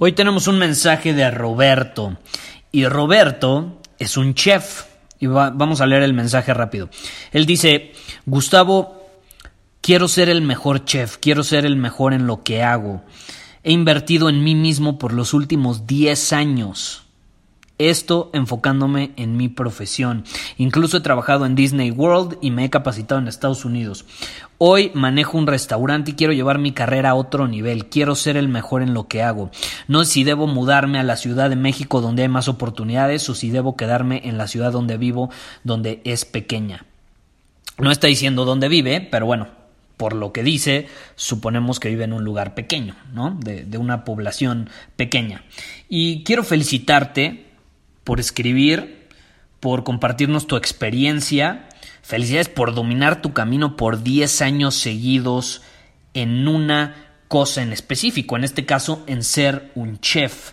Hoy tenemos un mensaje de Roberto. Y Roberto es un chef. Y vamos a leer el mensaje rápido. Él dice, Gustavo, quiero ser el mejor chef, quiero ser el mejor en lo que hago. He invertido en mí mismo por los últimos 10 años. Esto enfocándome en mi profesión. Incluso he trabajado en Disney World y me he capacitado en Estados Unidos. Hoy manejo un restaurante y quiero llevar mi carrera a otro nivel. Quiero ser el mejor en lo que hago. No sé si debo mudarme a la Ciudad de México donde hay más oportunidades o si debo quedarme en la ciudad donde vivo donde es pequeña. No está diciendo dónde vive, pero bueno, por lo que dice, suponemos que vive en un lugar pequeño, ¿no? De, de una población pequeña. Y quiero felicitarte por escribir, por compartirnos tu experiencia. Felicidades por dominar tu camino por 10 años seguidos en una cosa en específico, en este caso en ser un chef.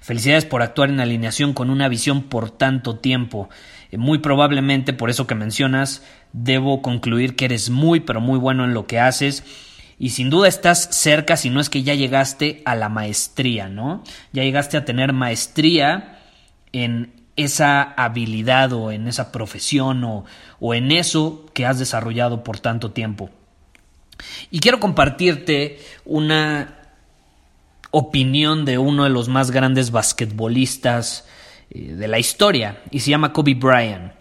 Felicidades por actuar en alineación con una visión por tanto tiempo. Eh, muy probablemente, por eso que mencionas, debo concluir que eres muy, pero muy bueno en lo que haces. Y sin duda estás cerca, si no es que ya llegaste a la maestría, ¿no? Ya llegaste a tener maestría en esa habilidad o en esa profesión o, o en eso que has desarrollado por tanto tiempo. Y quiero compartirte una opinión de uno de los más grandes basquetbolistas eh, de la historia y se llama Kobe Bryant.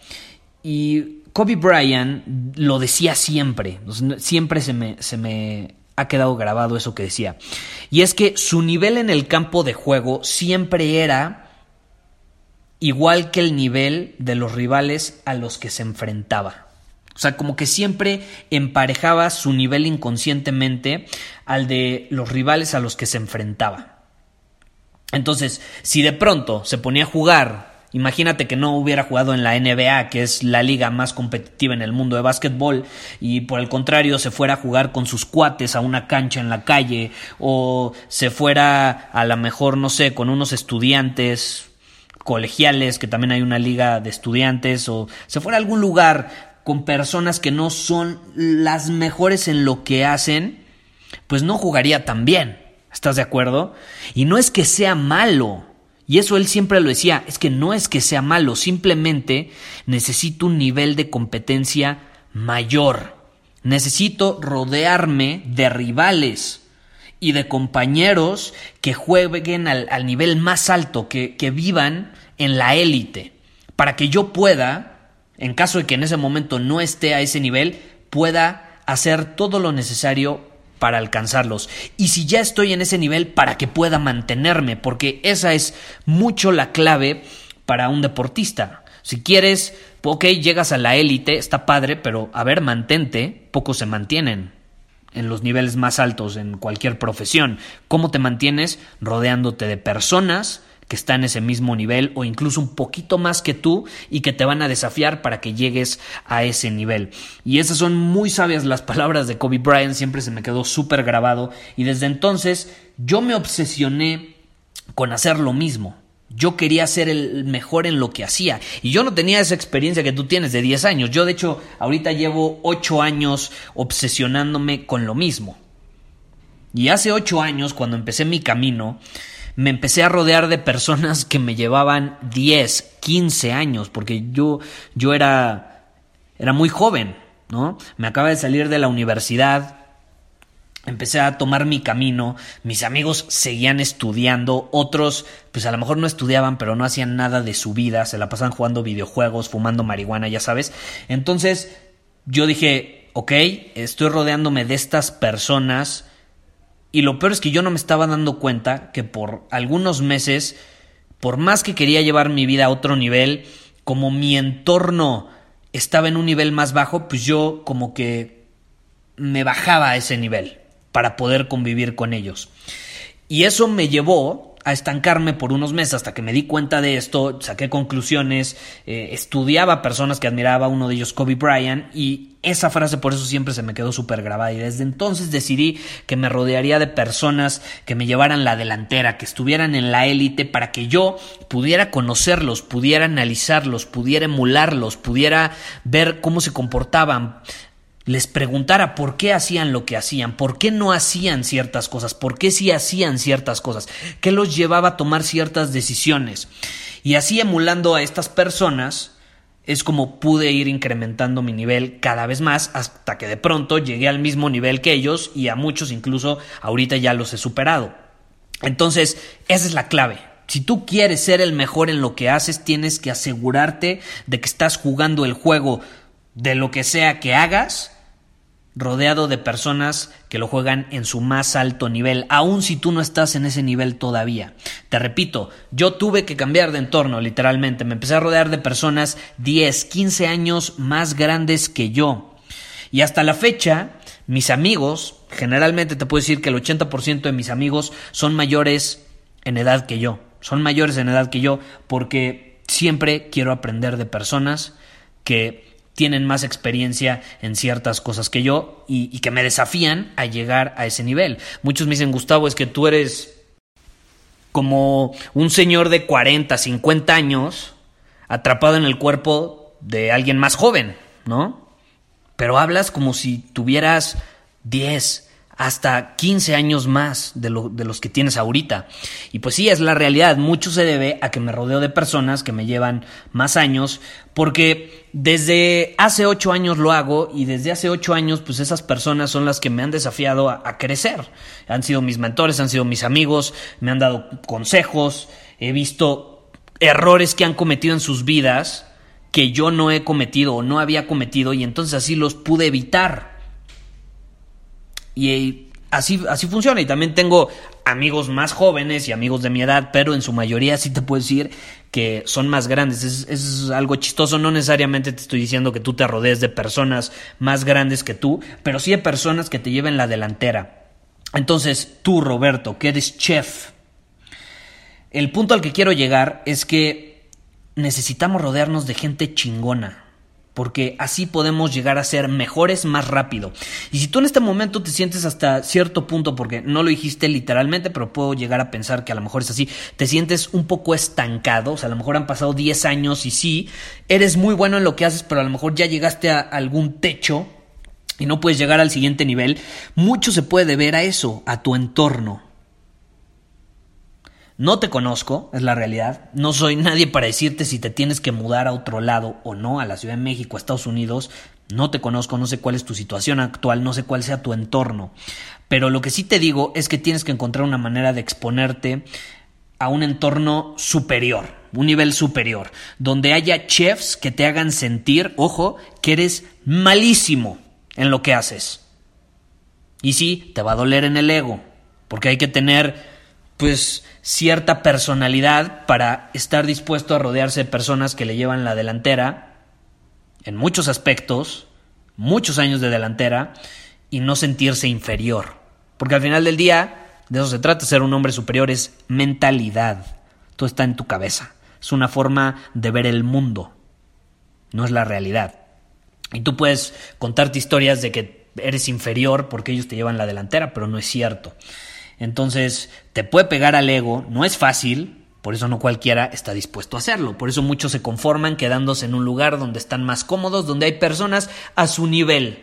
Y Kobe Bryant lo decía siempre, siempre se me, se me ha quedado grabado eso que decía. Y es que su nivel en el campo de juego siempre era igual que el nivel de los rivales a los que se enfrentaba. O sea, como que siempre emparejaba su nivel inconscientemente al de los rivales a los que se enfrentaba. Entonces, si de pronto se ponía a jugar, imagínate que no hubiera jugado en la NBA, que es la liga más competitiva en el mundo de básquetbol, y por el contrario se fuera a jugar con sus cuates a una cancha en la calle, o se fuera a la mejor, no sé, con unos estudiantes colegiales, que también hay una liga de estudiantes, o se fuera a algún lugar con personas que no son las mejores en lo que hacen, pues no jugaría tan bien. ¿Estás de acuerdo? Y no es que sea malo. Y eso él siempre lo decía, es que no es que sea malo, simplemente necesito un nivel de competencia mayor. Necesito rodearme de rivales y de compañeros que jueguen al, nivel más alto, que, que vivan en la élite, para que yo pueda, en caso de que en ese momento no esté a ese nivel, pueda hacer todo lo necesario para alcanzarlos. Y si ya estoy en ese nivel, para que pueda mantenerme, porque esa es mucho la clave para un deportista. Si quieres, ok, llegas a la élite, está padre, pero a ver, mantente, pocos se mantienen en los niveles más altos en cualquier profesión. ¿Cómo te mantienes? Rodeándote de personas que están en ese mismo nivel o incluso un poquito más que tú y que te van a desafiar para que llegues a ese nivel. Y esas son muy sabias las palabras de Kobe Bryant, siempre se me quedó súper grabado y desde entonces yo me obsesioné con hacer lo mismo. Yo quería ser el mejor en lo que hacía. Y yo no tenía esa experiencia que tú tienes de 10 años. Yo de hecho ahorita llevo 8 años obsesionándome con lo mismo. Y hace 8 años, cuando empecé mi camino, me empecé a rodear de personas que me llevaban 10, 15 años, porque yo, yo era, era muy joven, ¿no? Me acaba de salir de la universidad, empecé a tomar mi camino, mis amigos seguían estudiando, otros pues a lo mejor no estudiaban, pero no hacían nada de su vida, se la pasaban jugando videojuegos, fumando marihuana, ya sabes. Entonces yo dije, ok, estoy rodeándome de estas personas y lo peor es que yo no me estaba dando cuenta que por algunos meses, por más que quería llevar mi vida a otro nivel, como mi entorno estaba en un nivel más bajo, pues yo como que me bajaba a ese nivel para poder convivir con ellos. Y eso me llevó a estancarme por unos meses hasta que me di cuenta de esto, saqué conclusiones, eh, estudiaba personas que admiraba, uno de ellos Kobe Bryant, y esa frase por eso siempre se me quedó súper grabada y desde entonces decidí que me rodearía de personas que me llevaran la delantera, que estuvieran en la élite para que yo pudiera conocerlos, pudiera analizarlos, pudiera emularlos, pudiera ver cómo se comportaban, les preguntara por qué hacían lo que hacían, por qué no hacían ciertas cosas, por qué sí hacían ciertas cosas, qué los llevaba a tomar ciertas decisiones. Y así emulando a estas personas es como pude ir incrementando mi nivel cada vez más hasta que de pronto llegué al mismo nivel que ellos y a muchos incluso ahorita ya los he superado. Entonces, esa es la clave. Si tú quieres ser el mejor en lo que haces, tienes que asegurarte de que estás jugando el juego de lo que sea que hagas, rodeado de personas que lo juegan en su más alto nivel, aun si tú no estás en ese nivel todavía. Te repito, yo tuve que cambiar de entorno, literalmente. Me empecé a rodear de personas 10, 15 años más grandes que yo. Y hasta la fecha, mis amigos, generalmente te puedo decir que el 80% de mis amigos son mayores en edad que yo. Son mayores en edad que yo porque siempre quiero aprender de personas que tienen más experiencia en ciertas cosas que yo y, que me desafían a llegar a ese nivel. Muchos me dicen, Gustavo, es que tú eres como un señor de 40, 50 años atrapado en el cuerpo de alguien más joven, ¿no? Pero hablas como si tuvieras 10, hasta 15 años más de, de, los que tienes ahorita. Y pues sí, es la realidad. Mucho se debe a que me rodeo de personas que me llevan más años, porque desde hace 8 años lo hago y desde hace 8 años pues esas personas son las que me han desafiado a crecer. Han sido mis mentores, han sido mis amigos, me han dado consejos, he visto errores que han cometido en sus vidas que yo no he cometido o no había cometido y entonces así los pude evitar. Y así, así funciona. Y también tengo amigos más jóvenes y amigos de mi edad, pero en su mayoría sí te puedo decir que son más grandes. Es, es, algo chistoso. No necesariamente te estoy diciendo que tú te rodees de personas más grandes que tú, pero sí de personas que te lleven la delantera. Entonces, tú, Roberto, que eres chef, el punto al que quiero llegar es que necesitamos rodearnos de gente chingona porque así podemos llegar a ser mejores más rápido. Y si tú en este momento te sientes hasta cierto punto, porque no lo dijiste literalmente, pero puedo llegar a pensar que a lo mejor es así, te sientes un poco estancado, o sea, a lo mejor han pasado 10 años y sí, eres muy bueno en lo que haces, pero a lo mejor ya llegaste a algún techo y no puedes llegar al siguiente nivel, mucho se puede deber a eso, a tu entorno. No te conozco, es la realidad. No soy nadie para decirte si te tienes que mudar a otro lado o no, a la Ciudad de México, a Estados Unidos. No te conozco, no sé cuál es tu situación actual, no sé cuál sea tu entorno. Pero lo que sí te digo es que tienes que encontrar una manera de exponerte a un entorno superior, un nivel superior, donde haya chefs que te hagan sentir, ojo, que eres malísimo en lo que haces. Y sí, te va a doler en el ego, porque hay que tener pues cierta personalidad para estar dispuesto a rodearse de personas que le llevan la delantera en muchos aspectos, muchos años de delantera y no sentirse inferior. Porque al final del día, de eso se trata, ser un hombre superior es mentalidad. Todo está en tu cabeza. Es una forma de ver el mundo, no es la realidad. Y tú puedes contarte historias de que eres inferior porque ellos te llevan la delantera, pero no es cierto. Entonces, te puede pegar al ego, no es fácil, por eso no cualquiera está dispuesto a hacerlo. Por eso muchos se conforman quedándose en un lugar donde están más cómodos, donde hay personas a su nivel.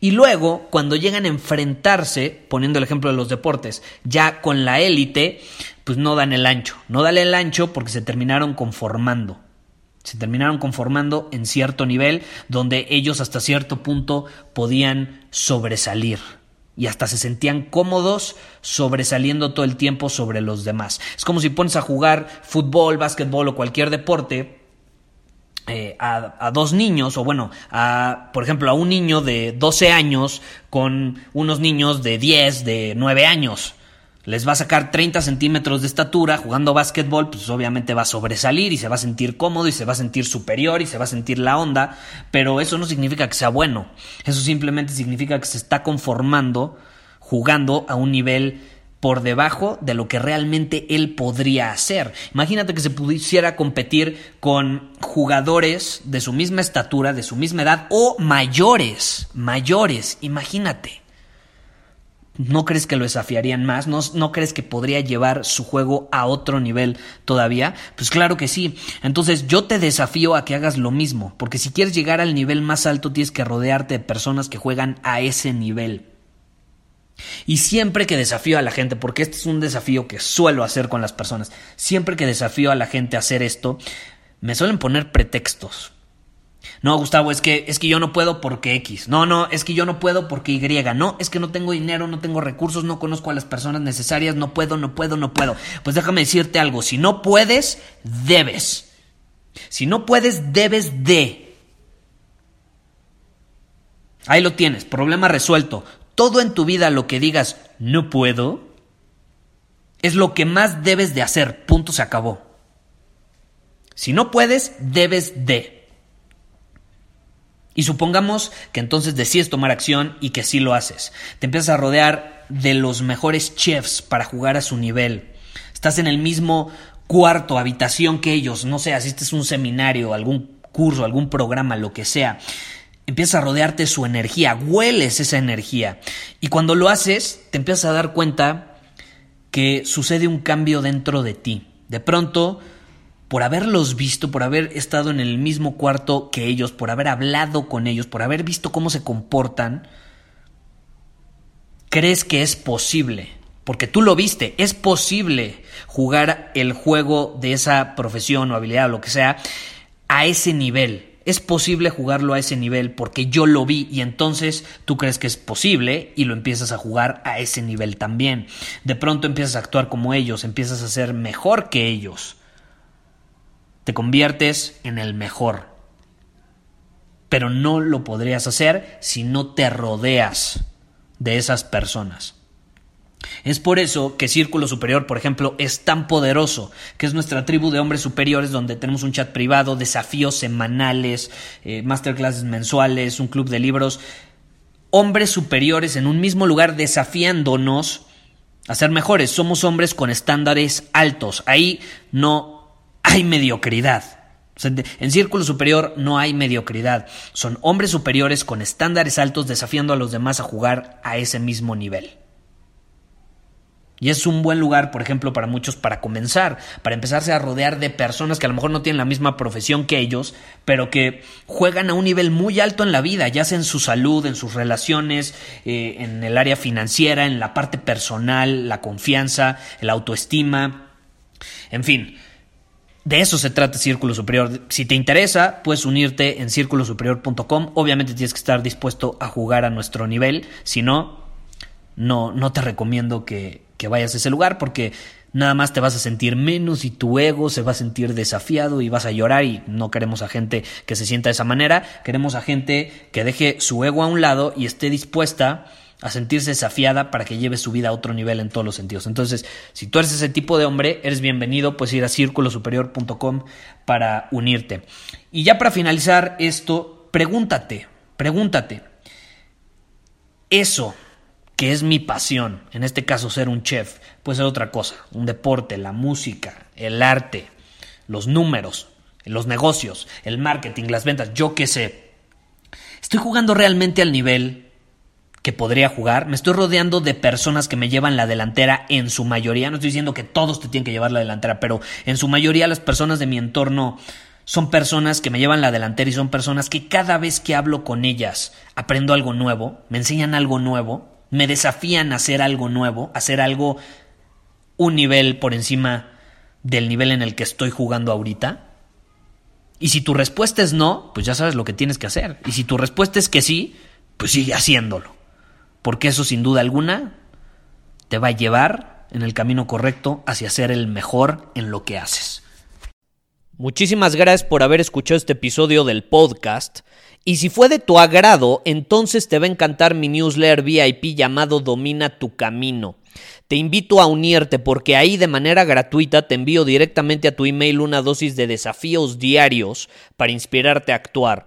Y luego, cuando llegan a enfrentarse, poniendo el ejemplo de los deportes, ya con la élite, pues no dan el ancho. No dan el ancho porque se terminaron conformando. Se terminaron conformando en cierto nivel donde ellos hasta cierto punto podían sobresalir. Y hasta se sentían cómodos sobresaliendo todo el tiempo sobre los demás. Es como si pones a jugar fútbol, básquetbol o cualquier deporte eh, a, dos niños, o bueno, a, por ejemplo, a un niño de 12 años con unos niños de 10, de 9 años. Les va a sacar 30 centímetros de estatura jugando básquetbol, pues obviamente va a sobresalir y se va a sentir cómodo y se va a sentir superior y se va a sentir la onda, pero eso no significa que sea bueno. Eso simplemente significa que se está conformando jugando a un nivel por debajo de lo que realmente él podría hacer. Imagínate que se pudiera competir con jugadores de su misma estatura, de su misma edad o mayores, mayores, imagínate. ¿No crees que lo desafiarían más? ¿No, ¿No, crees que podría llevar su juego a otro nivel todavía? Pues claro que sí. Entonces yo te desafío a que hagas lo mismo, porque si quieres llegar al nivel más alto tienes que rodearte de personas que juegan a ese nivel. Y siempre que desafío a la gente, porque este es un desafío que suelo hacer con las personas, siempre que desafío a la gente a hacer esto, me suelen poner pretextos. No, Gustavo, es que es que yo no puedo porque X. No, no, es que yo no puedo porque Y. No, es que no tengo dinero, no tengo recursos, no conozco a las personas necesarias, no puedo, no puedo, no puedo. Pues déjame decirte algo, si no puedes, debes. Si no puedes, debes de. Ahí lo tienes, problema resuelto todo en tu vida lo que digas no puedo, es lo que más debes de hacer. Punto, se acabó. Si no puedes, debes de. Y supongamos que entonces decides tomar acción y que sí lo haces. Te empiezas a rodear de los mejores chefs para jugar a su nivel. Estás en el mismo cuarto, habitación que ellos. No sé, asistes a un seminario, algún curso, algún programa, lo que sea. Empiezas a rodearte su energía, hueles esa energía. Y cuando lo haces, te empiezas a dar cuenta que sucede un cambio dentro de ti. De pronto, por haberlos visto, por haber estado en el mismo cuarto que ellos, por haber hablado con ellos, por haber visto cómo se comportan, crees que es posible, porque tú lo viste, es posible jugar el juego de esa profesión o habilidad o lo que sea a ese nivel es posible jugarlo a ese nivel porque yo lo vi y entonces tú crees que es posible y lo empiezas a jugar a ese nivel también. De pronto empiezas a actuar como ellos, empiezas a ser mejor que ellos. Te conviertes en el mejor. Pero no lo podrías hacer si no te rodeas de esas personas. Es por eso que Círculo Superior, por ejemplo, es tan poderoso, que es nuestra tribu de hombres superiores donde tenemos un chat privado, desafíos semanales, eh, masterclasses mensuales, un club de libros. Hombres superiores en un mismo lugar desafiándonos a ser mejores. Somos hombres con estándares altos. Ahí no hay mediocridad. En Círculo Superior no hay mediocridad. Son hombres superiores con estándares altos desafiando a los demás a jugar a ese mismo nivel. Y es un buen lugar, por ejemplo, para muchos para comenzar, para empezarse a rodear de personas que a lo mejor no tienen la misma profesión que ellos, pero que juegan a un nivel muy alto en la vida, ya sea en su salud, en sus relaciones, eh, en el área financiera, en la parte personal, la confianza, la autoestima, en fin. De eso se trata Círculo Superior. Si te interesa, puedes unirte en círculosuperior.com. Obviamente tienes que estar dispuesto a jugar a nuestro nivel. Si no, no, no te recomiendo que, que vayas a ese lugar porque nada más te vas a sentir menos y tu ego se va a sentir desafiado y vas a llorar y no queremos a gente que se sienta de esa manera, queremos a gente que deje su ego a un lado y esté dispuesta a sentirse desafiada para que lleve su vida a otro nivel en todos los sentidos. Entonces, si tú eres ese tipo de hombre, eres bienvenido, puedes ir a círculosuperior.com para unirte. Y ya para finalizar esto, pregúntate, pregúntate, eso que es mi pasión, en este caso ser un chef, puede ser otra cosa, un deporte, la música, el arte, los números, los negocios, el marketing, las ventas, yo qué sé. Estoy jugando realmente al nivel que podría jugar, me estoy rodeando de personas que me llevan la delantera en su mayoría, no estoy diciendo que todos te tienen que llevar la delantera, pero en su mayoría las personas de mi entorno son personas que me llevan la delantera y son personas que cada vez que hablo con ellas aprendo algo nuevo, me enseñan algo nuevo, me desafían a hacer algo nuevo, hacer algo un nivel por encima del nivel en el que estoy jugando ahorita? Y si tu respuesta es no, pues ya sabes lo que tienes que hacer. Y si tu respuesta es que sí, pues sigue haciéndolo. Porque eso sin duda alguna te va a llevar en el camino correcto hacia ser el mejor en lo que haces. Muchísimas gracias por haber escuchado este episodio del podcast. Y si fue de tu agrado, entonces te va a encantar mi newsletter VIP llamado Domina tu Camino. Te invito a unirte porque ahí de manera gratuita te envío directamente a tu email una dosis de desafíos diarios para inspirarte a actuar.